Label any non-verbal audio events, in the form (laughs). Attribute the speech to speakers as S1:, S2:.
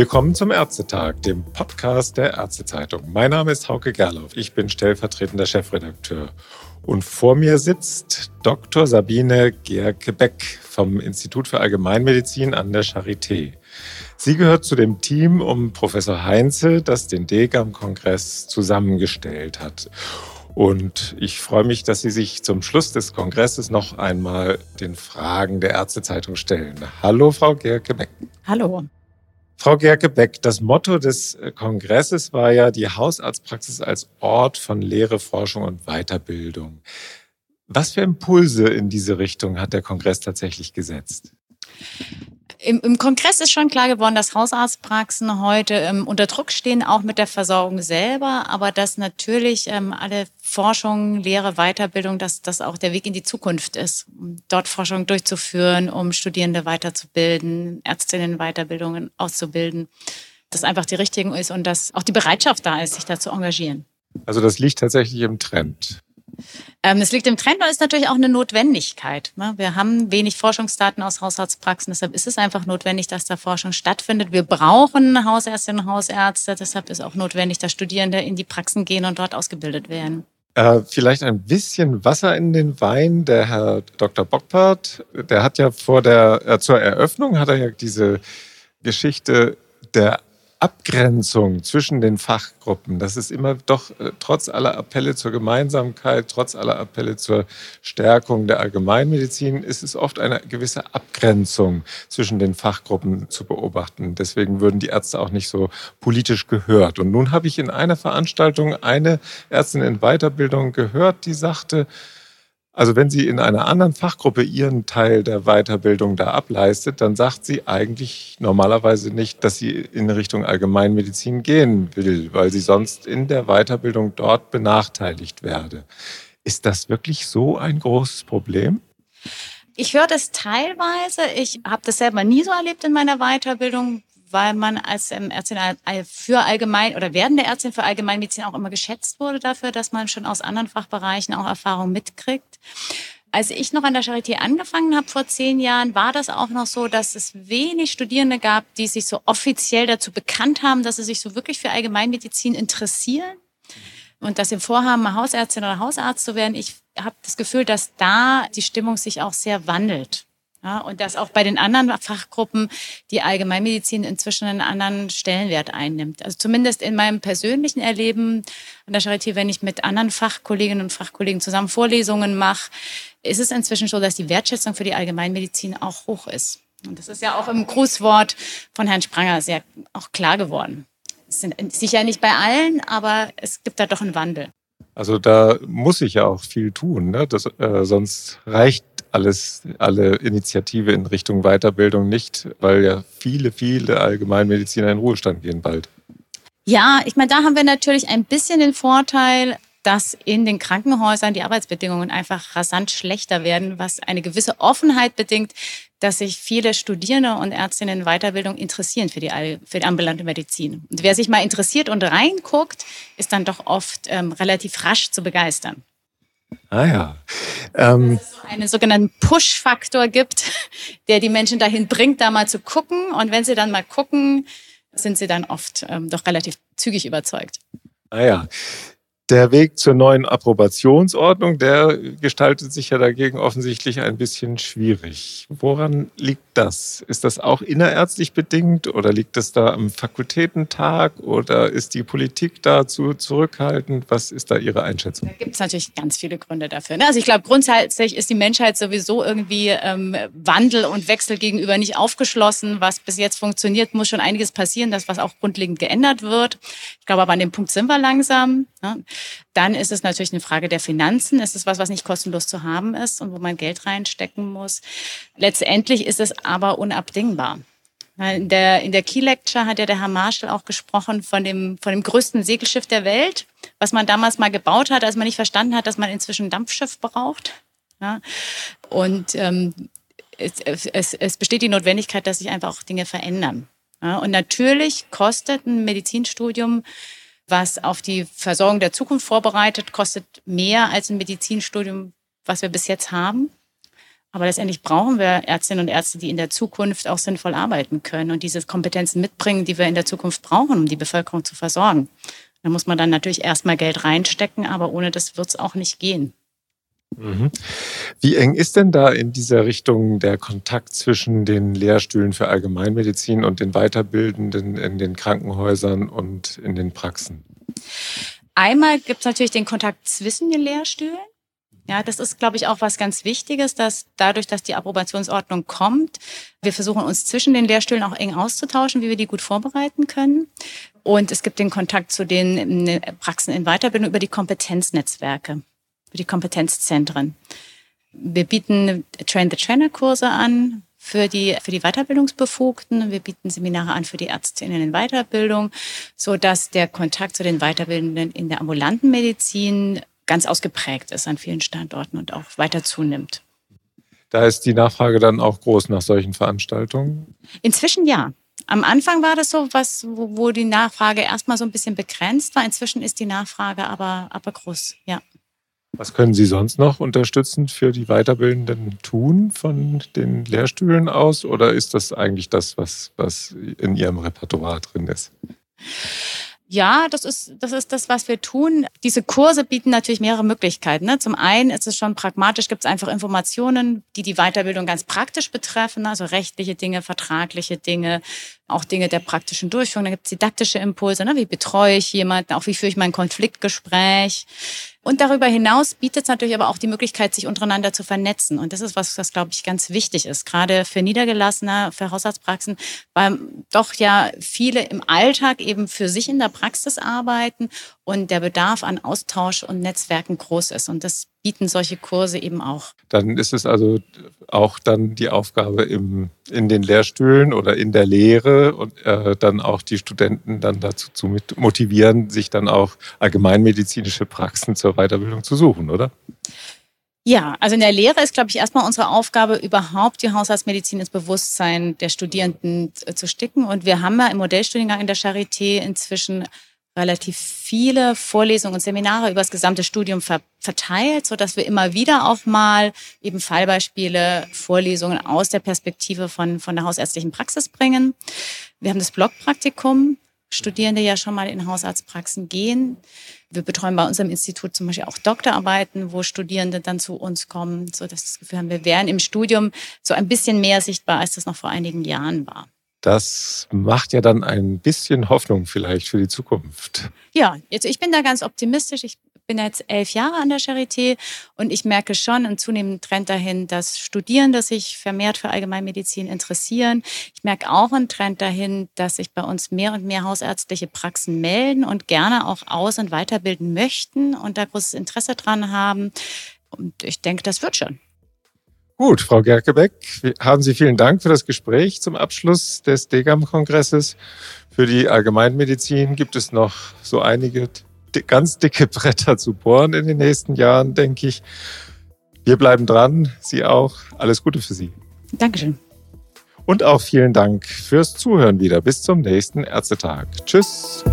S1: Willkommen zum Ärztetag, dem Podcast der Ärztezeitung. Mein Name ist Hauke Gerloff. Ich bin stellvertretender Chefredakteur. Und vor mir sitzt Dr. Sabine Gerke-Beck vom Institut für Allgemeinmedizin an der Charité. Sie gehört zu dem Team um Professor Heinze, das den DGAM-Kongress zusammengestellt hat. Und ich freue mich, dass Sie sich zum Schluss des Kongresses noch einmal den Fragen der Ärztezeitung stellen. Hallo, Frau Gerke-Beck.
S2: Hallo.
S1: Frau Gerke-Beck, das Motto des äh, Kongresses war ja die Hausarztpraxis als Ort von Lehre, Forschung und Weiterbildung. Was für Impulse in diese Richtung hat der Kongress tatsächlich gesetzt?
S2: Im, Im, Kongress ist schon klar geworden, dass Hausarztpraxen heute ähm, unter Druck stehen, auch mit der Versorgung selber, aber dass natürlich ähm, alle Forschung, Lehre, Weiterbildung, dass das auch der Weg in die Zukunft ist, um dort Forschung durchzuführen, um Studierende weiterzubilden, Ärztinnen Weiterbildungen auszubilden, dass einfach die richtigen ist und dass auch die Bereitschaft da ist, sich da zu engagieren.
S1: Also das liegt tatsächlich im Trend.
S2: Ähm, es liegt im Trend und ist natürlich auch eine Notwendigkeit. Ne? Wir haben wenig Forschungsdaten aus Hausarztpraxen, deshalb ist es einfach notwendig, dass da Forschung stattfindet. Wir brauchen Hausärztinnen und Hausärzte, deshalb ist auch notwendig, dass Studierende in die Praxen gehen und dort ausgebildet werden.
S1: Äh, vielleicht ein bisschen Wasser in den Wein. Der Herr Dr. Bockpart, der hat ja vor der, äh, zur Eröffnung hat er ja diese Geschichte der Abgrenzung zwischen den Fachgruppen, das ist immer doch äh, trotz aller Appelle zur Gemeinsamkeit, trotz aller Appelle zur Stärkung der Allgemeinmedizin, ist es oft eine gewisse Abgrenzung zwischen den Fachgruppen zu beobachten. Deswegen würden die Ärzte auch nicht so politisch gehört. Und nun habe ich in einer Veranstaltung eine Ärztin in Weiterbildung gehört, die sagte, also wenn sie in einer anderen Fachgruppe ihren Teil der Weiterbildung da ableistet, dann sagt sie eigentlich normalerweise nicht, dass sie in Richtung Allgemeinmedizin gehen will, weil sie sonst in der Weiterbildung dort benachteiligt werde. Ist das wirklich so ein großes Problem?
S2: Ich höre das teilweise. Ich habe das selber nie so erlebt in meiner Weiterbildung weil man als ähm, Ärztin für allgemein oder werdende Ärztin für Allgemeinmedizin auch immer geschätzt wurde dafür, dass man schon aus anderen Fachbereichen auch Erfahrung mitkriegt. Als ich noch an der Charité angefangen habe vor zehn Jahren, war das auch noch so, dass es wenig Studierende gab, die sich so offiziell dazu bekannt haben, dass sie sich so wirklich für Allgemeinmedizin interessieren und dass sie vorhaben, Hausärztin oder Hausarzt zu werden. Ich habe das Gefühl, dass da die Stimmung sich auch sehr wandelt. Ja, und dass auch bei den anderen Fachgruppen die Allgemeinmedizin inzwischen einen anderen Stellenwert einnimmt. Also zumindest in meinem persönlichen Erleben an der Charité, wenn ich mit anderen Fachkolleginnen und Fachkollegen zusammen Vorlesungen mache, ist es inzwischen so, dass die Wertschätzung für die Allgemeinmedizin auch hoch ist. Und das ist ja auch im Grußwort von Herrn Spranger sehr auch klar geworden. Es sind sicher nicht bei allen, aber es gibt da doch einen Wandel.
S1: Also da muss ich ja auch viel tun, ne? das, äh, sonst reicht alles, alle Initiative in Richtung Weiterbildung nicht, weil ja viele, viele Allgemeinmediziner in Ruhestand gehen bald.
S2: Ja, ich meine, da haben wir natürlich ein bisschen den Vorteil, dass in den Krankenhäusern die Arbeitsbedingungen einfach rasant schlechter werden, was eine gewisse Offenheit bedingt, dass sich viele Studierende und Ärztinnen in Weiterbildung interessieren für die, für die ambulante Medizin. Und wer sich mal interessiert und reinguckt, ist dann doch oft ähm, relativ rasch zu begeistern.
S1: Ah ja.
S2: Ähm, Dass es so einen sogenannten Push-Faktor gibt, (laughs) der die Menschen dahin bringt, da mal zu gucken. Und wenn sie dann mal gucken, sind sie dann oft ähm, doch relativ zügig überzeugt.
S1: Ah ja. Der Weg zur neuen Approbationsordnung, der gestaltet sich ja dagegen offensichtlich ein bisschen schwierig. Woran liegt das? Ist das auch innerärztlich bedingt oder liegt es da am Fakultätentag oder ist die Politik dazu zurückhaltend? Was ist da Ihre Einschätzung?
S2: Da gibt es natürlich ganz viele Gründe dafür. Ne? Also ich glaube, grundsätzlich ist die Menschheit sowieso irgendwie ähm, Wandel und Wechsel gegenüber nicht aufgeschlossen. Was bis jetzt funktioniert, muss schon einiges passieren, dass was auch grundlegend geändert wird. Ich glaube aber an dem Punkt sind wir langsam. Ne? Dann ist es natürlich eine Frage der Finanzen. Ist es was, was nicht kostenlos zu haben ist und wo man Geld reinstecken muss? Letztendlich ist es aber unabdingbar. In der, in der Key Lecture hat ja der Herr Marshall auch gesprochen von dem, von dem größten Segelschiff der Welt, was man damals mal gebaut hat, als man nicht verstanden hat, dass man inzwischen ein Dampfschiff braucht. Ja? Und ähm, es, es, es besteht die Notwendigkeit, dass sich einfach auch Dinge verändern. Ja? Und natürlich kostet ein Medizinstudium was auf die Versorgung der Zukunft vorbereitet, kostet mehr als ein Medizinstudium, was wir bis jetzt haben. Aber letztendlich brauchen wir Ärztinnen und Ärzte, die in der Zukunft auch sinnvoll arbeiten können und diese Kompetenzen mitbringen, die wir in der Zukunft brauchen, um die Bevölkerung zu versorgen. Da muss man dann natürlich erstmal Geld reinstecken, aber ohne das wird es auch nicht gehen.
S1: Mhm. Wie eng ist denn da in dieser Richtung der Kontakt zwischen den Lehrstühlen für Allgemeinmedizin und den Weiterbildenden in den Krankenhäusern und in den Praxen?
S2: Einmal gibt es natürlich den Kontakt zwischen den Lehrstühlen. Ja, das ist, glaube ich, auch was ganz Wichtiges, dass dadurch, dass die Approbationsordnung kommt, wir versuchen uns zwischen den Lehrstühlen auch eng auszutauschen, wie wir die gut vorbereiten können. Und es gibt den Kontakt zu den äh, Praxen in Weiterbildung über die Kompetenznetzwerke, über die Kompetenzzentren. Wir bieten Train-the-Trainer-Kurse an für die, für die Weiterbildungsbefugten. Wir bieten Seminare an für die Ärztinnen in Weiterbildung, so dass der Kontakt zu den Weiterbildenden in der ambulanten Medizin ganz ausgeprägt ist an vielen Standorten und auch weiter zunimmt.
S1: Da ist die Nachfrage dann auch groß nach solchen Veranstaltungen?
S2: Inzwischen ja. Am Anfang war das so, was, wo, wo die Nachfrage erstmal so ein bisschen begrenzt war. Inzwischen ist die Nachfrage aber, aber groß, ja.
S1: Was können Sie sonst noch unterstützend für die Weiterbildenden tun von den Lehrstühlen aus? Oder ist das eigentlich das, was, was in Ihrem Repertoire drin ist?
S2: Ja, das ist, das ist das, was wir tun. Diese Kurse bieten natürlich mehrere Möglichkeiten. Ne? Zum einen ist es schon pragmatisch, gibt es einfach Informationen, die die Weiterbildung ganz praktisch betreffen, also rechtliche Dinge, vertragliche Dinge, auch Dinge der praktischen Durchführung. Da gibt es didaktische Impulse, ne? wie betreue ich jemanden, auch wie führe ich mein Konfliktgespräch. Und darüber hinaus bietet es natürlich aber auch die Möglichkeit, sich untereinander zu vernetzen. Und das ist was, was glaube ich ganz wichtig ist, gerade für Niedergelassene, für Hausarztpraxen, weil doch ja viele im Alltag eben für sich in der Praxis arbeiten und der Bedarf an Austausch und Netzwerken groß ist. Und das bieten solche Kurse eben auch.
S1: Dann ist es also auch dann die Aufgabe im, in den Lehrstühlen oder in der Lehre und äh, dann auch die Studenten dann dazu zu motivieren, sich dann auch allgemeinmedizinische Praxen zur Weiterbildung zu suchen, oder?
S2: Ja, also in der Lehre ist, glaube ich, erstmal unsere Aufgabe, überhaupt die Hausarztmedizin ins Bewusstsein der Studierenden zu sticken. Und wir haben ja im Modellstudiengang in der Charité inzwischen relativ viele Vorlesungen und Seminare über das gesamte Studium ver verteilt, so dass wir immer wieder auch mal eben Fallbeispiele, Vorlesungen aus der Perspektive von, von der hausärztlichen Praxis bringen. Wir haben das Blockpraktikum, Studierende ja schon mal in Hausarztpraxen gehen. Wir betreuen bei unserem Institut zum Beispiel auch Doktorarbeiten, wo Studierende dann zu uns kommen, so dass das Gefühl haben, wir wären im Studium so ein bisschen mehr sichtbar, als das noch vor einigen Jahren war.
S1: Das macht ja dann ein bisschen Hoffnung vielleicht für die Zukunft.
S2: Ja, jetzt, ich bin da ganz optimistisch. Ich bin jetzt elf Jahre an der Charité und ich merke schon einen zunehmenden Trend dahin, dass Studierende sich vermehrt für Allgemeinmedizin interessieren. Ich merke auch einen Trend dahin, dass sich bei uns mehr und mehr hausärztliche Praxen melden und gerne auch aus- und weiterbilden möchten und da großes Interesse dran haben. Und ich denke, das wird schon.
S1: Gut, Frau Gerkebeck, haben Sie vielen Dank für das Gespräch zum Abschluss des DGAM-Kongresses. Für die Allgemeinmedizin gibt es noch so einige ganz dicke (laughs) Bretter zu bohren in den nächsten Jahren, denke ich. Wir bleiben dran, Sie auch. Alles Gute für Sie.
S2: Dankeschön.
S1: Und auch vielen Dank fürs Zuhören wieder. Bis zum nächsten Ärztetag. Tschüss.